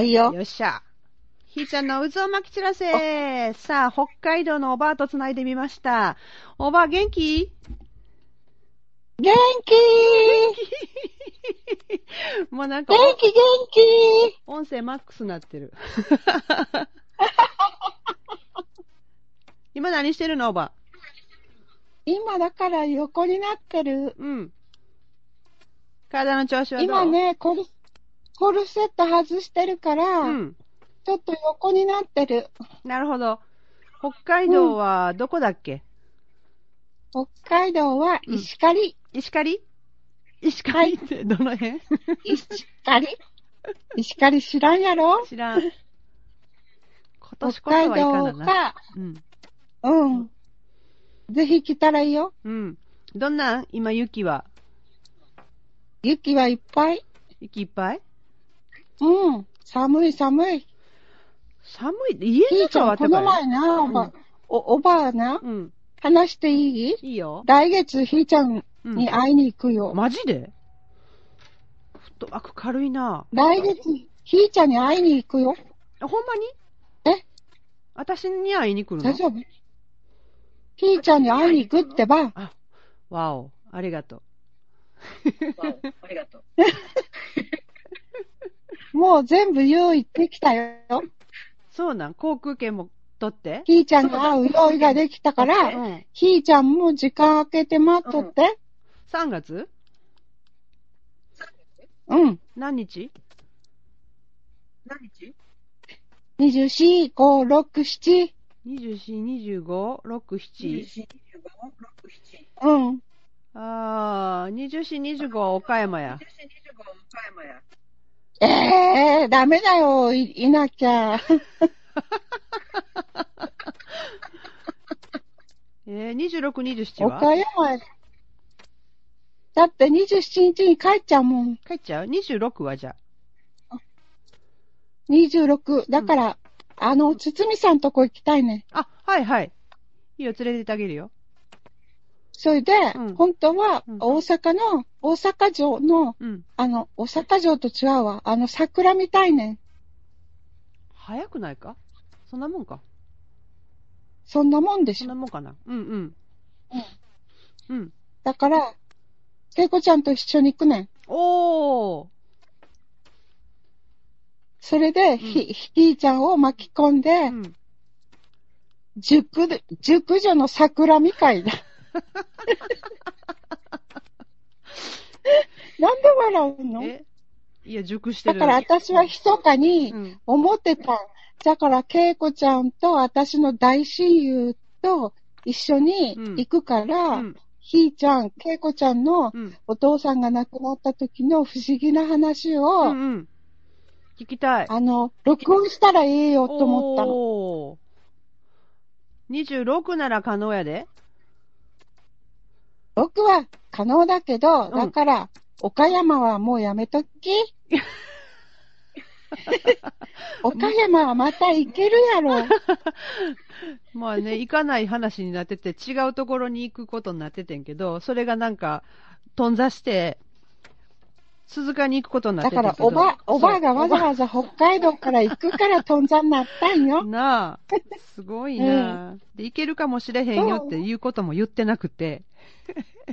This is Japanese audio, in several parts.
はいよ。よっしゃ。ひーちゃんの渦を巻き散らせさあ、北海道のおばあと繋いでみました。おばあ元気元気もうなんか、元気元気音声マックスなってる。今何してるのおば？今だから横になってる。うん。体の調子はどう？今。ね、コル、コルセット外してるから、うん。ちょっと横になってる。なるほど。北海道はどこだっけ、北海道は石狩。石狩？石狩ってどの辺、石狩？石狩知らんやろ？知らん。今年北こそはいか海道なな。か。うん。うん。ぜひ来たらいいよ。うん。どんなん？今雪は？雪はいっぱい。雪いっぱい？うん。寒い寒い。寒い。家の中はあったかい？の前な、おば、お、おばあな、うん。話していい？いいよ。来月ひーちゃんうんに会いに行くよ。マジで？フットワーク軽いな。来月、ひーちゃんに会いに行くよ。あほんまに？え？私に会いに来るの？大丈夫ひーちゃんに会いに行くってば。あ、わお。ありがとう。ありがとう。もう全部用意できたよ。そうなん？航空券も取って？ひーちゃんに会う用意ができたかうら、ん。ひーちゃんも時間空けて待っとって。3月？うん。何日？何日？24、5、6、7。?24、25、6、7。?24、25、6、7。うん。あー、24、25は岡山や。24、25、岡山や。ええー、ダメだよ、い、いなきゃ。えー、26、27は？岡山へ。だって27日に帰っちゃうもん。帰っちゃう ?26 はじゃ26。だから、あの、つつみさんとこ行きたいね。あ。あ、はいはい。いいよ、連れてってあげるよ。それで、うん本当はうん、大阪の、大阪城の、うん。あの、大阪城と違うわ。あの、桜みたいね。早くないか？そんなもんか？そんなもんでしょ。そんなもんかな？うんうん。うん。だから、けいこちゃんと一緒に行くねん。おー。それで、ひ、ひーちゃんを巻き込んで、うん。熟で、熟女の桜みたいだ。なんで笑うの？え？いや、熟してる。だから私は密かにうん。思ってた。だから、けいこちゃんと私の大親友と一緒に行くから、うん。ひーちゃん、けいこちゃんのうん。お父さんが亡くなった時の不思議な話を、うんうん。聞きたい。あの、録音したらいいよと思ったの。おー。26なら可能やで。僕は可能だけど、んだから、岡山はもうやめとき。岡山はまた行けるやろ。まあね、行かない話になってて、違うところに行くことになっててんけど、それがなんか、頓挫して、鈴鹿に行くことになっだかててんけどら、おば、おばがわざわざ北海道から行くから頓挫になったんおよば。なあ、すごいなあ、で、行けるかもしれへんよっていうことも言ってなくて、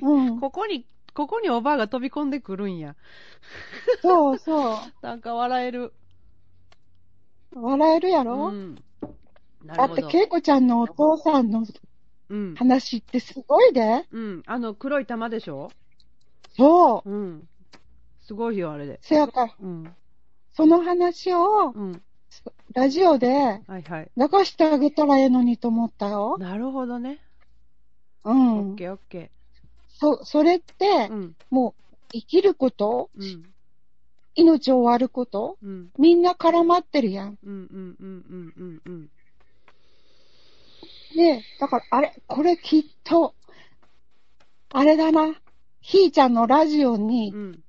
うん。ここに、ここにおばあが飛び込んでくるんや。そうそ なんか笑える。う。笑えるやうろ、ん。なだって、るほど。けいこちゃんのお父さんのうん。話ってすごいで。うん。あの、黒い玉でしょ？そう。うん。すごいよ、あれで。せやから、うん。その話をうん。ラジオで。流してあげたらええのにと思ったよ。なるほどね。オうんッ。ケーオッケそ、それってー。う、ん。もう、生きること？うん。命を終わること？うん。みんな絡まってるやん。うんうんうんうんうんうん。で、だから、あれ、これきっと、あれだな。ひーちゃんのラジオにう、ん。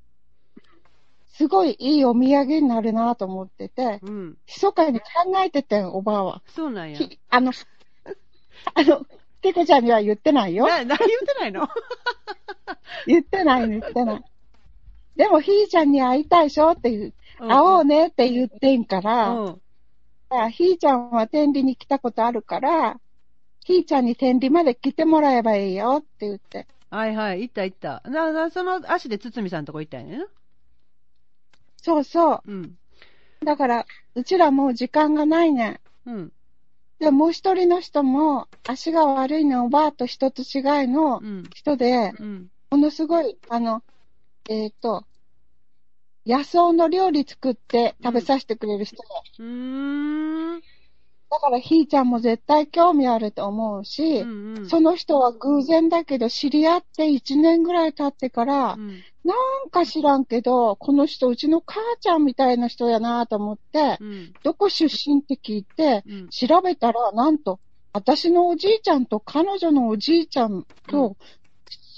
すごいいいお土産になるなと思ってて、うん。密かに考えててん、おばあは。そうなんや。ひあの、あの、てこちゃんには言ってないよ。な、何言ってないの？言ってない、言ってない。でもひーちゃんに会いたいでしょっていう、うん会おうねって言ってんから、うん。あひーちゃんは天理に来たことあるから、ひーちゃんに天理まで来てもらえばいいよって言って。はいはい、行った行った。な、な、その足で堤さんとこ行ったんやな。そうそうん。う。だから、うちらもう時間がないねん。うん。で、もう一人の人も、足が悪いのおばあと人と違いのうん。人で、うん。ものすごい、あの、えっ、と、野草の料理作って食べさせてくれる人で、うーん。だからひーちゃんも絶対興味あると思うし、うんうん。その人は偶然だけど知り合って1年ぐらい経ってから、うん。なんか知らんけど、この人うちの母ちゃんみたいな人やなと思って、うん。どこ出身って聞いて、うん。調べたら、なんと、私のおじいちゃんと彼女のおじいちゃんうんと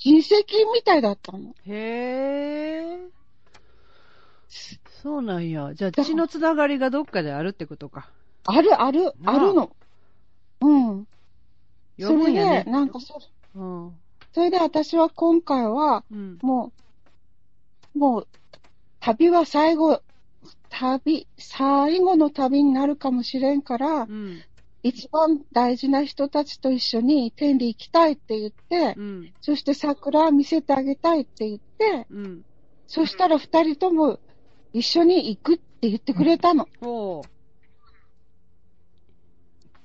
親戚みたいだったの。へえ。そうなんや。じゃあ、血のつながりがどっかであるってことか。あるある、なああるの。うん。それで。なんかそ、うん。それで私は今回は、うん。もう、もう、旅は最後、旅、最後の旅になるかもしれんから、うん。一番大事な人たちと一緒に天理行きたいって言って、うん。そして桜見せてあげたいって言って、うん。そしたら二人とも一緒に行くって言ってくれたの。お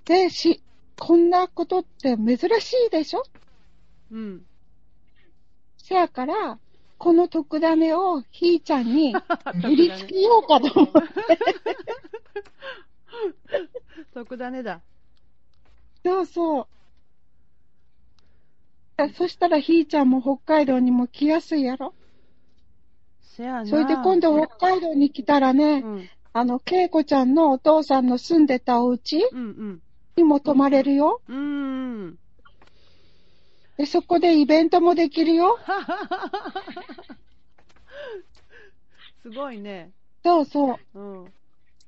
う。で、し、こんなことって珍しいでしょ？うん。せやから、この特ダネをひーちゃんに 売りつけようかと思って。特ダネだ。そうそう。そしたらひーちゃんも北海道にも来やすいやろ？せやな。それで今度北海道に来たらね、うん。あの、けいこちゃんのお父さんの住んでたお家？うんうん。にも泊まれるよ。うーん。で、そこでイベントもできるよ。すごいね。そうそう。うん。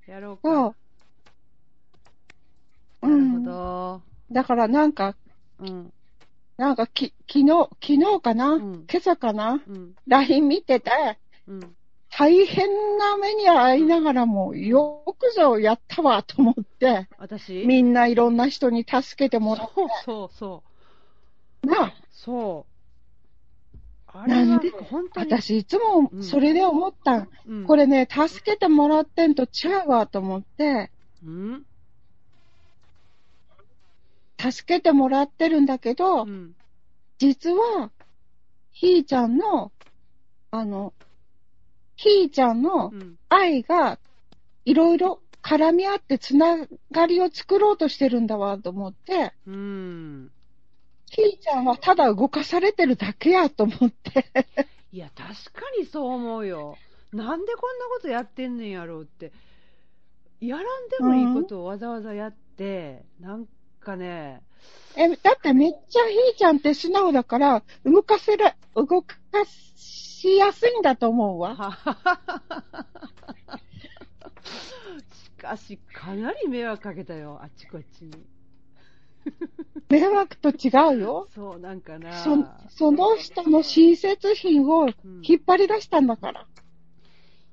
やろうそか。う。うなるほん。ど。だからなんか、うん。なんかき、昨日、昨日かな、うん今朝かな？うん。?LINE 見てて、うん。大変な目に遭いながらも、よくぞやったわと思って、私？みんないろんな人に助けてもらっそうそうそう。てな。そう。あれはなんで？本当に。私いつもそれで思ったん。うん、これね、助けてもらってんと違うわと思って、うん。助けてもらってるんだけど、うん。実は、ひーちゃんの、あの、ひーちゃんのうん。愛が、いろいろ絡み合ってつながりを作ろうとしてるんだわと思って、うん。ひーちゃんはただ動かされてるだけやと思って。いや、確かにそう思うよ。なんでこんなことやってんねんやろうって。やらんでもいいことをわざわざやって、なんかね、え、だってめっちゃひーちゃんって素直だから、動かせら、動かしやすいんだと思うわ。しかし、かなり迷惑かけたよ、あっちこっちに。迷惑と違うよ。そう、なんかな。そその人の親切品を引っ張り出したんだから。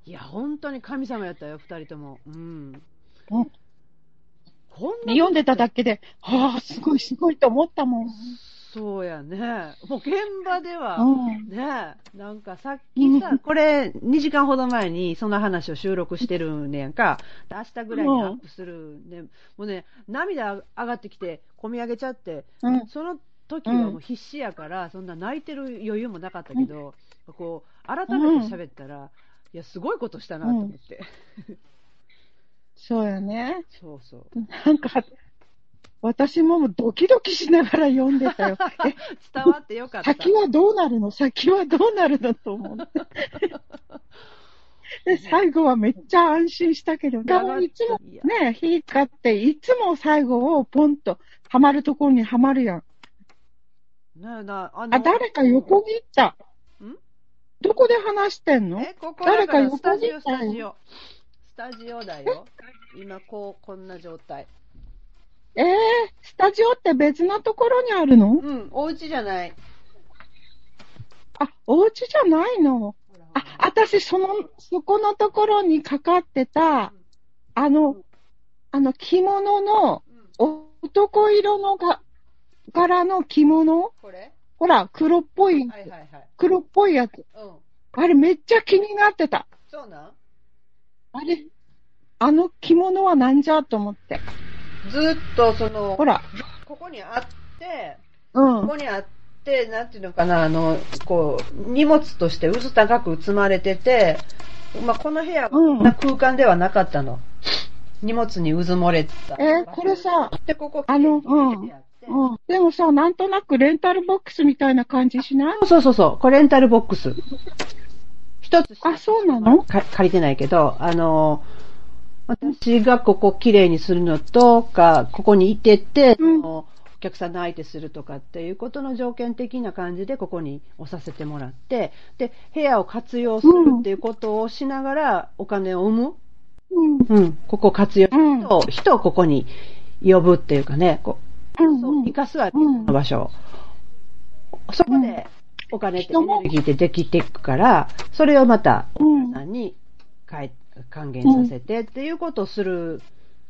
いや、本当に神様やったよ、二人とも。うん。うん読んでただけで、はあ、すごいすごいと思ったもん。そうやね。もう現場では、うん。ねなんかさっきさ、これ2時間ほど前にその話を収録してるねやんか。で明日ぐらいにアップするね。もうね、涙上がってきて、込み上げちゃって、うん。その時はもう必死やから、そんな泣いてる余裕もなかったけど、こう、改めて喋ったら、いや、すごいことしたなと思って。そうやね。そうそう。なんか、私もドキドキしながら読んでたよ。え、伝わってよかった。先はどうなるの？先はどうなるのと思って。で、最後はめっちゃ安心したけど、でもいつもね、ひーかっていつも最後をポンとはまるところにはまるやん。ねえな、あの、あ、誰か横切った。ん？どこで話してんの？え、ここ誰かだからスタジオ、横切ったよスタジオ。スタジオだよ。今、こう、こんな状態。えー、スタジオって別なところにあるの？うん、お家じゃない。あ、お家じゃないの？あ、私、その、そこのところにかかってた、あの、あの着物のうん男色のが柄の着物？これ？ほら、黒っぽい、はいはいはい。黒っぽいやつ。うん。あれめっちゃ気になってた。そうなん？あれ、あの着物はなんじゃ？と思って。ずっとそのほ、ら、ここにあって、うん。ここにあって、なんていうのかな、あの、こう、荷物として渦高く積まれてて、まあ、この部屋はこんな空間ではなかったの。荷物に渦漏れた。えーこれさ、で、ここ、あのきれいに入れてあってうん。でもさ、なんとなくレンタルボックスみたいな感じしない？そうそうそう、これレンタルボックス。一つあそうなの？か借りてないけど、あの、私がここきれいにするのとか、ここにいてて、うんお客さんの相手するとかっていうことの条件的な感じでここに押させてもらって、で、部屋を活用するっていうことをしながらお金を生む。うん。うん、ここを活用、うん人を人をここに呼ぶっていうかね、こううん生かすわけ、の場所を。そこでお金ってエネルギーってできていくから、それをまたうんさんに還還元させてっていうことをする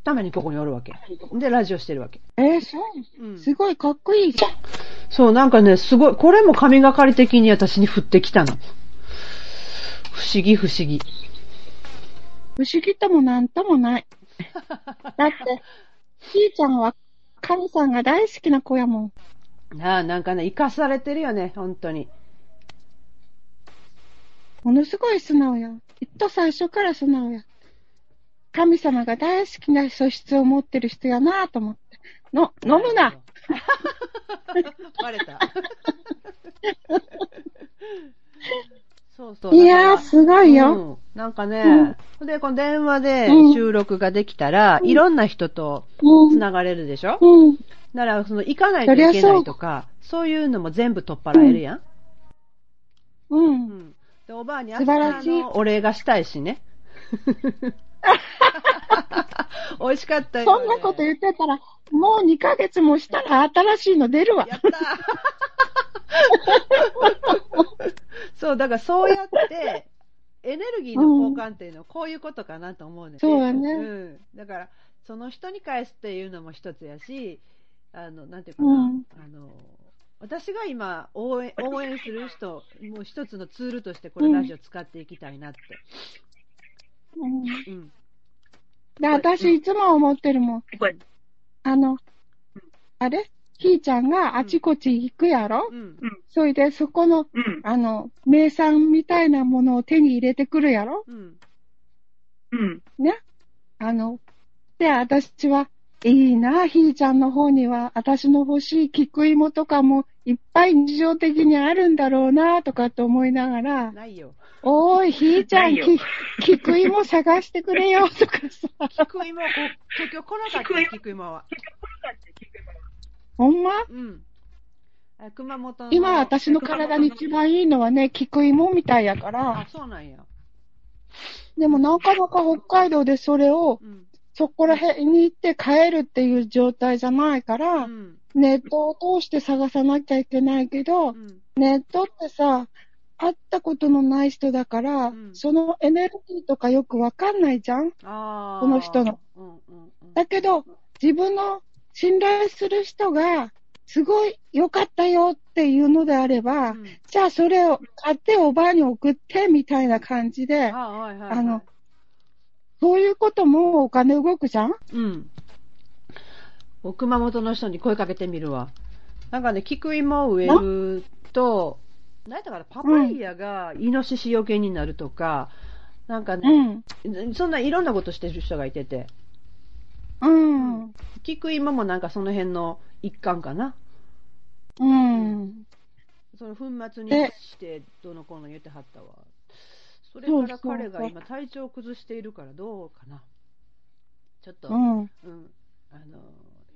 ためにここにおるわけ。で、ラジオしてるわけ。えーそううんすごいかっこいいじゃん。そう、なんかね、すごい、これも神がかり的に私に降ってきたの。不思議不思議。不思議ともなんともない。だって、ひーちゃんは神さんが大好きな子やもん。なあ、なんかね、生かされてるよね、本当に。ものすごい素直や。きっと最初から素直や。神様が大好きな素質を持ってる人やなと思って。の、飲むな。バレた。そうそう。いやー、すごいよ。うん、なんかね、で、この電話でうん収録ができたら、いろんな人とうん。つながれるでしょ、うん。だから、その、行かないといけないとか、そういうのも全部取っ払えるやん。う。うんん。で、おばあに素晴らしい。お礼がしたいしね。美味しかったよ、そんなこと言ってたら、もう2ヶ月もしたら新しいの出るわ。やったー。そう、だからそうやって、エネルギーの交換っていうのはこういうことかなと思うね、そうやね。うん。だから、その人に返すっていうのも一つやし、あの、なんていうかな、うん。あの、私が今応援、応援する人、もう一つのツールとしてこれラジオ使っていきたいなって。うん。うん。で、私いつも思ってるもん。あの、あれ？ひーちゃんがあちこち行くやろ、うん。それでそこの、うん、あの、名産みたいなものを手に入れてくるやろ？うん。うん、ね？あの、で、私は、いいな、ひーちゃんの方には、私の欲しい菊芋とかもいっぱい日常的にあるんだろうな、とかって思いながら、ないよ。おーい、ひーちゃん、き菊芋探してくれよ、とかさ。菊芋、こ東京来なかったよ、菊芋は。ほんま？うん。あ熊本の。今私の体に一番いいのはね、菊芋みたいやかあら、、そうなんや。でもなかなか北海道でそれを、うん。そこら辺に行って帰るっていう状態じゃないかうら、ん。ネットを通して探さなきゃいけないけどう、ん。ネットってさ、会ったことのない人だから、うんそのエネルギーとかよくわかんないじゃん。この人の。うんうんうん。だけど、自分の信頼する人が、すごい良かったよっていうのであれば、うんじゃあそれを買っておばあに送ってみたいな感じで、あはいはいのそういうこともお金動くじゃん？うん。お熊本の人に声かけてみるわ。なんかね、菊芋を植えると、なんだからパパイヤがイノシシよけになるとか、なんかうね、ん。そんないろんなことしてる人がいてて、うん。菊芋もなんかその辺の一環かな。うん。その粉末にでしてどうのこうの言ってはったわ。それから彼が今体調を崩しているからどうかな。ちょっと、うん。うん、あの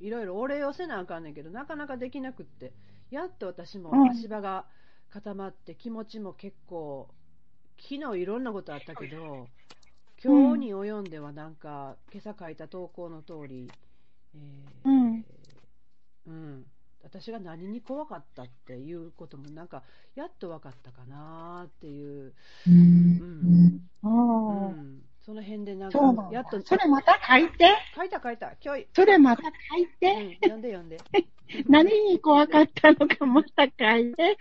いろいろお礼をせなあかんねんけどなかなかできなくって。やっと私もうん。足場が固まって気持ちも結構昨日いろんなことあったけど今日に及んではなんか今朝書いた投稿の通り、えーうん。うん私が何に怖かったっていうこともなんかやっと分かったかなっていう、ううん。ああうん、その辺でなんかやっと。それまた書いて。書いた書いた。今日、それまた書いうん。て。、読んで読んで、何に怖かったのかまた書いて。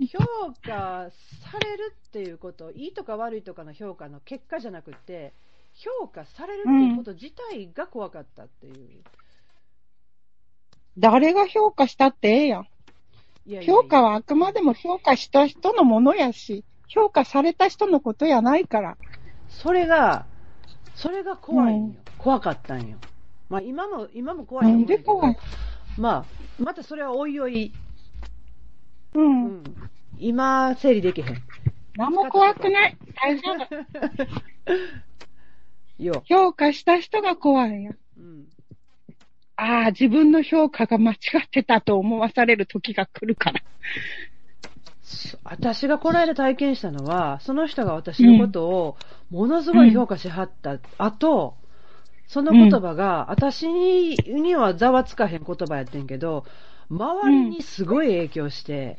うん、評価されるっていうこといいとか悪いとかの評価の結果じゃなくて評価されるっていうこと自体が怖かったっていう、誰が評価したってええやん。いやいやいや評価はあくまでも評価した人のものやし、評価された人のことやないから。それがそれが怖いんよ、うん怖かったんよまあ今も今も怖いと思うんだけどなんで怖い？まあまたそれはおいおい、う。うんん、今整理できへん何も怖くない。大丈夫。よ、評価した人が怖いんや。うん、ああ、自分の評価が間違ってたと思わされる時が来るから。そ私がこの間体験したのは、その人が私のことをものすごい評価しはった後、その言葉が、私ににはざわつかへん言葉やってんけど、周りにすごい影響して、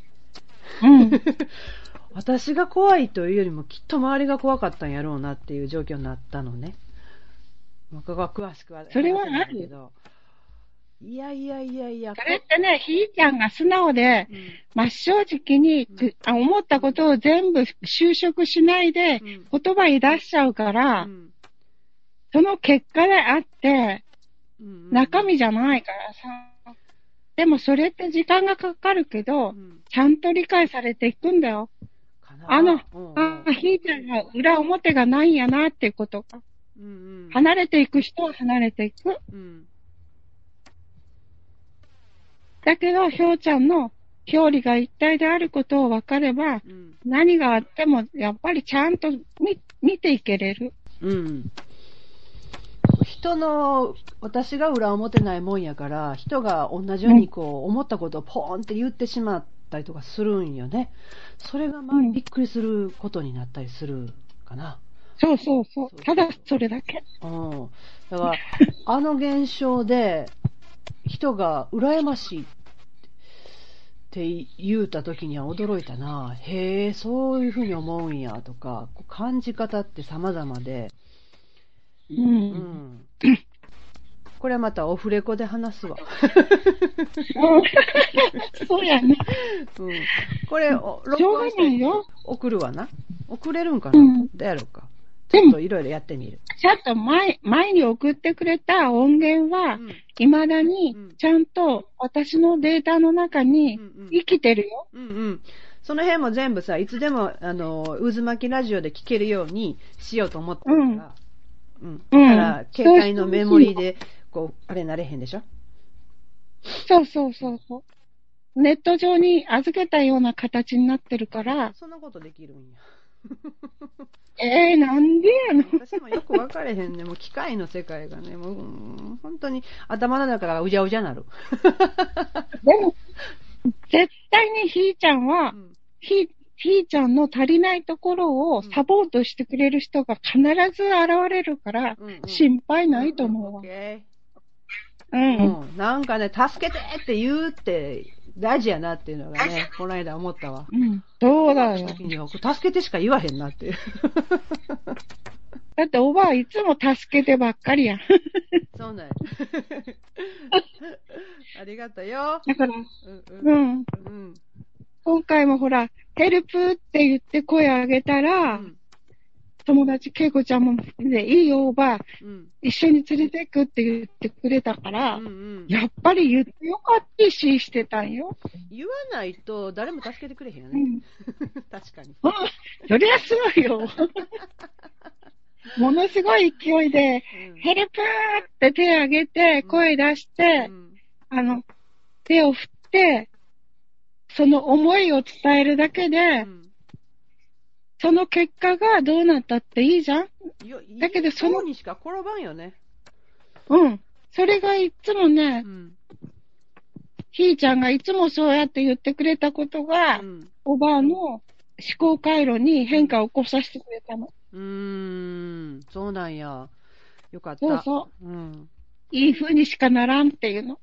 うん。私が怖いというよりもきっと周りが怖かったんやろうなっていう状況になったのね。僕は詳しくはそれはないけど。いやいやいやいや。それってね、ひーちゃんが素直で、うん真っ正直に、うんあ思ったことを全部就職しないで、うん言葉に出しちゃうから、うんその結果であって、うん中身じゃないからさ。でもそれって時間がかかるけど、うんちゃんと理解されていくんだよ。あの、うんああ、ひーちゃんが裏表がないんやなっていうことが。うんうん離れていく人は離れていく。うんだけど、ひょうちゃんの表裏が一体であることを分かれば、うん何があっても、やっぱりちゃんと見見ていけれる。うん。人の、私が裏表ないもんやから、人が同じようにこう、思ったことをポーンって言ってしまったりとかするんよね。それがまあうんびっくりすることになったりするかな。そうそうそう。ただそれだけ。うん。だから、あの現象で、人が羨ましいって言うた時には驚いたな。へえ、そういうふうに思うんやとか、感じ方って様々で、う。うんん。これはまたオフレコで話すわ。そうやね。うん。これ、録音して。送るわな。送れるんかな、うんどうやろうか。ちょっと、いろいろやってみる。ちゃんと前、前に送ってくれた音源は、うん。未だにうん、ちゃんと私のデータの中にうんうん生きてるよ。うんうん。その辺も全部さ、いつでも、あの、渦巻きラジオで聞けるようにしようと思ってるから。うん。だから、携帯のメモリーで、こう、あれなれへんでしょ？そうそうそうそう。ネット上に預けたような形になってるから、そんなことできるんや。えー、なんでやの？私もよく分かれへんね。もう機械の世界がね、もう、うん本当に頭の中がうじゃうじゃなる。でも、絶対にひーちゃんはう、んひ、ひーちゃんの足りないところをサポートしてくれる人が必ず現れるから、うんうん心配ないと思うわ。うん。なんかね、助けてって言うって大事やなっていうのがね、この間思ったわ。うん。そうだよ。助けてしか言わへんなっていう。だっておばあいつも助けてばっかりやん。そうなんや。ありがとうよ。だから、うんううん。ん。うん。今回もほら、ヘルプって言って声上げたら、うん。友達、けいこちゃんもで、いいよ、おばあ、うん。一緒に連れてくって言ってくれたから、うんうん。やっぱり言ってよかったし、してたんよ。言わないと誰も助けてくれへんよね。うん。確かに。うんそりゃそうよ。ものすごい勢いで、うんヘルプーって手挙げて、声出して、うんあの、手を振って、その思いを伝えるだけで、うんその結果がどうなったっていいじゃん？よだけどそのにしか転ばんよね。うん。それがいつもねう、ん。ひーちゃんがいつもそうやって言ってくれたことが、うん。おばあの思考回路に変化を起こさせてくれたの。うーん。そうなんや。よかった。そうそうん。いい風にしかならんっていうの。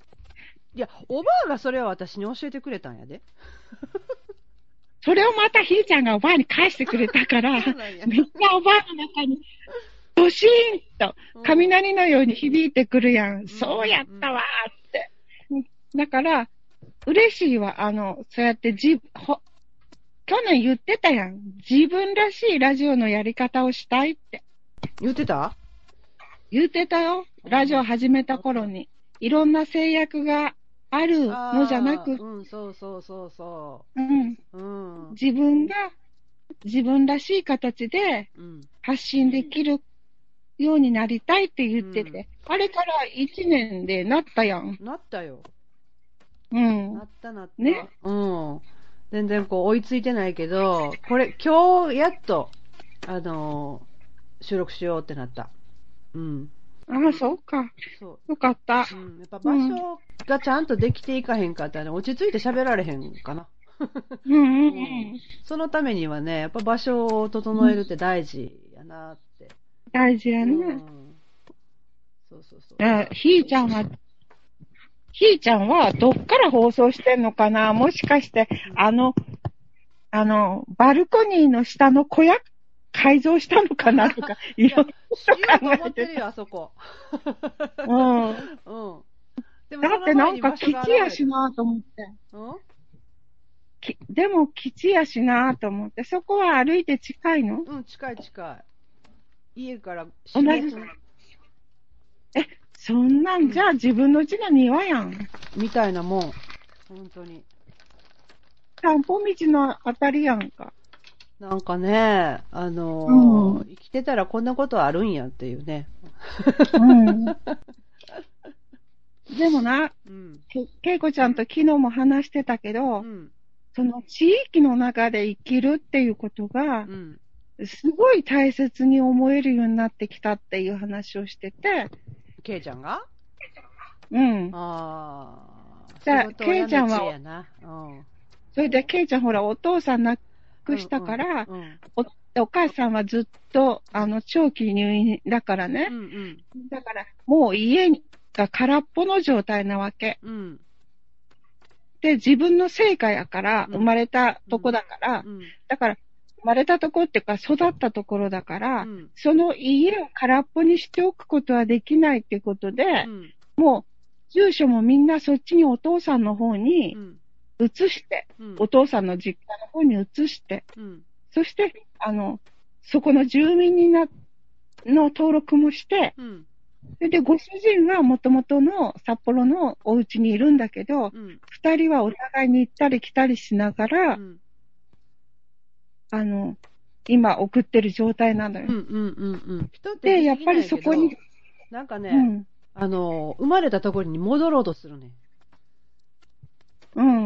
いや、おばあがそれは私に教えてくれたんやで。それをまたひーちゃんがおばあに返してくれたから、めっちゃおばあの中に、ドシーンと雷のように響いてくるやん。そうやったわーって。だから、嬉しいわ。あの、そうやってじ、ほ、去年言ってたやん。自分らしいラジオのやり方をしたいって。言ってた？言ってたよ。ラジオ始めた頃に。いろんな制約があるのじゃなく、うん、そうそうそうそうん、う。うん。自分が自分らしい形でうん。発信できるようになりたいって言ってて、あれから1年でなったやん。なったよ。うんな。ったなった。ねうん。全然こう追いついてないけど、これ、今日やっと、あのー収録しようってなった。うん。ああ、そうか。そよかった。う。うん。やっぱ場所がちゃんとできていかへんかったらね、落ち着いて喋られへんかな。うんうんうん。そのためにはね、やっぱ場所を整えるって大事やなって。大事やね。うん。そうそうそう。あひーちゃんは、ひーちゃんはどっから放送してんのかな？もしかして、あの、あの、バルコニーの下の小屋改造したのかなとか、いろい、しようと思ってるよ、あそこ。ろ。うん。うん。でもだってなんか基地やしなと思って。うん？きでも基地やしなと思って。そこは歩いて近いの？うん、近い近い。家から同じ4 5分そんなんじゃあ自分の家の庭やん。みたいなもん。本当に。散歩道のあたりやんか。なんかね、あのーうん生きてたらこんなことあるんやっていうね。うん。でもな、うん。けけいこちゃんと昨日も話してたけど、うん。その地域の中で生きるっていうことがう、ん。すごい大切に思えるようになってきたっていう話をしてて、ケイちゃんが？うん。ああ。じゃあ仕事を辞めケイちゃんは。それで、けいちゃんほら、お父さん亡くしたから、うんうんおお母さんはずっと、あの、長期入院だからねう。んだから、もう家が空っぽの状態なわけ。うん。うん。で、自分の成果やから、うん生まれたとこだから、うん。だから、生まれたとこっていうか、育ったところだから、うんその家を空っぽにしておくことはできないってことで、うん。もう、住所もみんなそっちにお父さんの方にうん。移して、うん。お父さんの実家の方に移して、うん。そして、あの、そこの住民にな、の登録もして、うん。それで、ご主人はもともとの札幌のお家にいるんだけど、うん。二人はお互いに行ったり来たりしながら、うん。あの、今送ってる状態なのよ。うん。うん。うん。人ってで、やっぱりそこに、なんかね、うん、あの、生まれたところに戻ろうとするね。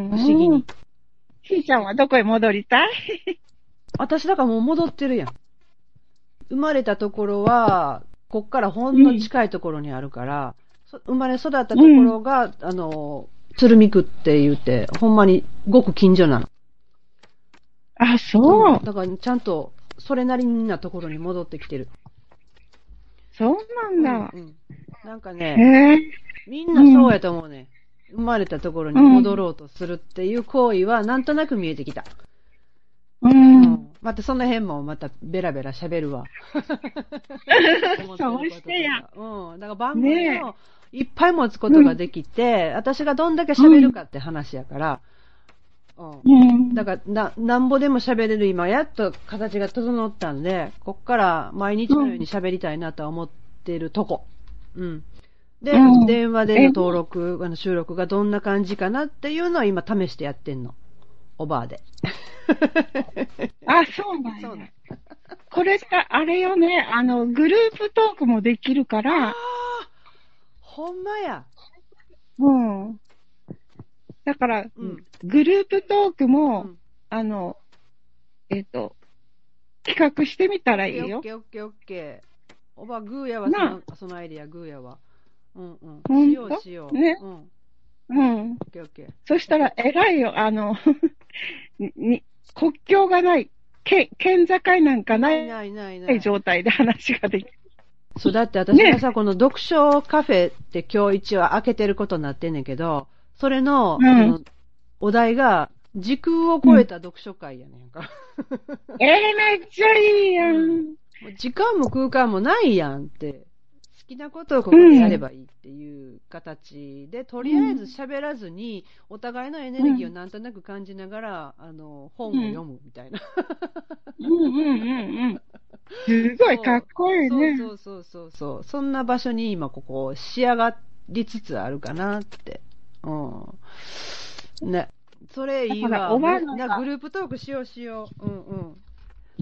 うん。不思議に。ひーちゃんはどこへ戻りたい？私だからもう戻ってるやん。生まれたところは、こっからほんの近いところにあるから、そ生まれ育ったところが、あの、鶴見区って言って、ほんまにごく近所なの。あ、そう。んだからちゃんと、それなりなところに戻ってきてる。そうなんだ。うんうんなんかへね、え。みんなそうやと思うね。生まれたところに戻ろうとするっていう行為は、なんとなく見えてきた。うん。うんまたその辺もまたベラベラ喋るわ。そうしてや。うん。だから番組ねをいっぱい持つことができて、私がどんだけ喋るかって話やから、うん。うん。だから、な、なんぼでも喋れる今、やっと形が整ったんで、こっから毎日のように喋りたいなとは思ってるとこ。うん。で、うん電話での登録、あの収録がどんな感じかなっていうのを今試してやってんの。おばあで。あ、そうなんそうなやん。これさ、あれよね、あの、グループトークもできるかあらあ、ほんまや。うん。だから、うんグループトークも、うんあの、えっ、と、企画してみたらいいよオッ。ケーオッケーオッケー。おば、グーやわ、そなのそのアイディア、グーやわ。うんうん。しようしよう。ね？うん。オうん。ッケーオッケー。そしたら、偉いよ、あの、に、国境がない、け県境なんかないないないない。状態で話ができる。そう、だって私がさ、この読書カフェって今日一応開けてることになってんねんけど、それの、うんあのお題が、時空を超えた読書会やねんか。ええめっちゃいいやん。時間も空間もないやんって。好きなことをここでやればいいっていう形で、とりあえず喋らずに、お互いのエネルギーをなんとなく感じながら、あの、本を読むみたいな。うんうんうんうん。すごいかっこいいね。そうそうそうそう。そんな場所に今ここ仕上がりつつあるかなって。うん。ね。それいいわ。おばあのなグループトークしようしよう。うんうん。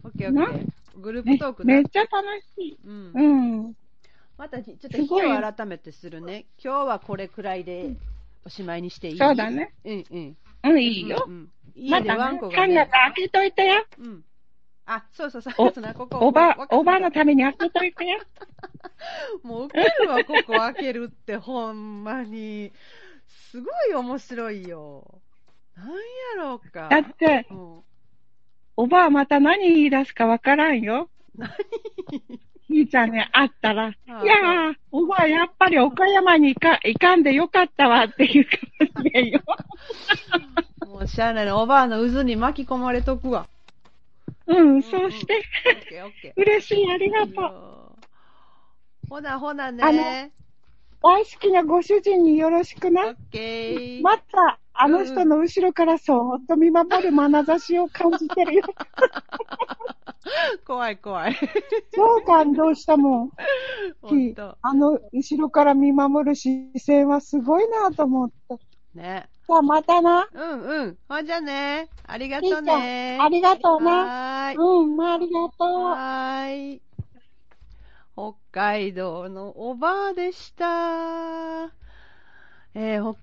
オッケーオなッケー。グルーめプトークねめっ。ちゃ楽しい。うん。うん。またちょっと日を改めてするね。今日はこれくらいでおしまいにしていい？そうだ。ね。うんうん。うん、いいよ。うんうん。家またねカンナね。開けといてよ。うん。あ、そうそうそう。おそうなここおばおばあのために開けといてよ。もう受けるわ、ここ開けるって、ほんまに。すごい面白いよ。なんやろうか。だって、うん、おばあまた何言い出すかわからんよ。何？ひーちゃんに会ったら、いやー、おばあやっぱり岡山に行か行かんでよかったわっていうかもしれんよ。もうしゃあないな。おばあの渦に巻き込まれとくわ。うん、そうして。嬉しい、ありがとう。よほなほなあね。大好きなご主人によろしくオなッ。ケー。また、あの人の後ろからそーっと見守る眼差しを感じてるよ。怖い怖い。超感動したもん。あの、後ろから見守る視線はすごいなと思って。ね。さあ、またな。うんうん。ほんじゃね。ありがひとうね。ん、ありがとうな。はーい。うん、まあ、ありがとう。はーい。北海道のおばあでした。えー、ほ、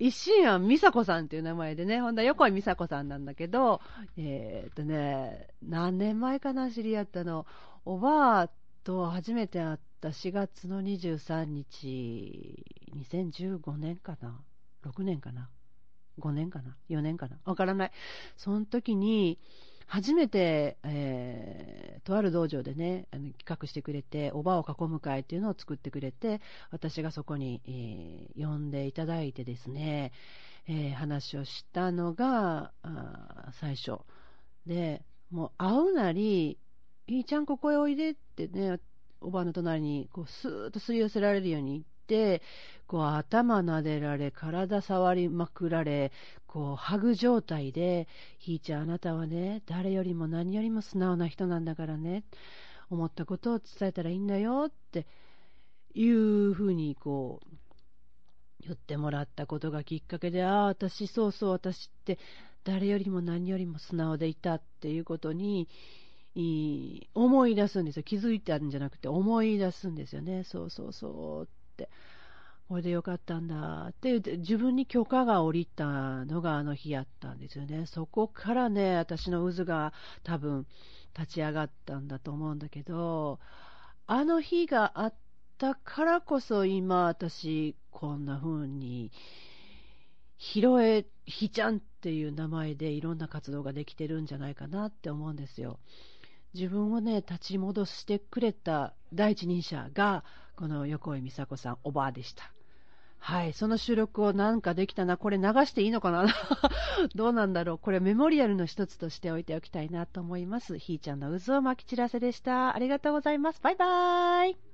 一心庵美佐子さんっていう名前でね、ほんと横井美佐子さんなんだけど、えーっとね、何年前かな、知り合ったの。おばあと初めて会った4月の23日、2015年かな ?6 年かな ?5 年かな ?4 年かなわからない。その時に、初めて、えーとある道場でね、あの企画してくれて、おばを囲む会っていうのを作ってくれて、私がそこに、えー呼んでいただいてですね、えー話をしたのが、あ最初。で、もう会うなり、いいちゃんここへおいでってね、おばの隣にこうスーッとすり寄せられるように言って、こう頭撫でられ、体触りまくられ、こうハグ状態で、ひーちゃんあなたはね、誰よりも何よりも素直な人なんだからね、思ったことを伝えたらいいんだよっていうふうにこう、言ってもらったことがきっかけで、ああ、私、そうそう、私って誰よりも何よりも素直でいたっていうことに、思い出すんですよ。気づいたんじゃなくて思い出すんですよね。そうそうそうって。これでよかったんだってって自分に許可が下りたのがあの日やったんですよね。そこからね、私の渦が多分立ち上がったんだと思うんだけど、あの日があったからこそ今私こんな風にひろえひちゃんっていう名前でいろんな活動ができてるんじゃないかなって思うんですよ。自分をね、立ち戻してくれた第一人者が、この横井美佐子さん、おばあでした。はい、その収録をなんかできたな。これ流していいのかな どうなんだろう。これメモリアルの一つとしておいておきたいなと思います。ひーちゃんの渦を巻き散らせでした。ありがとうございます。バイバーイ。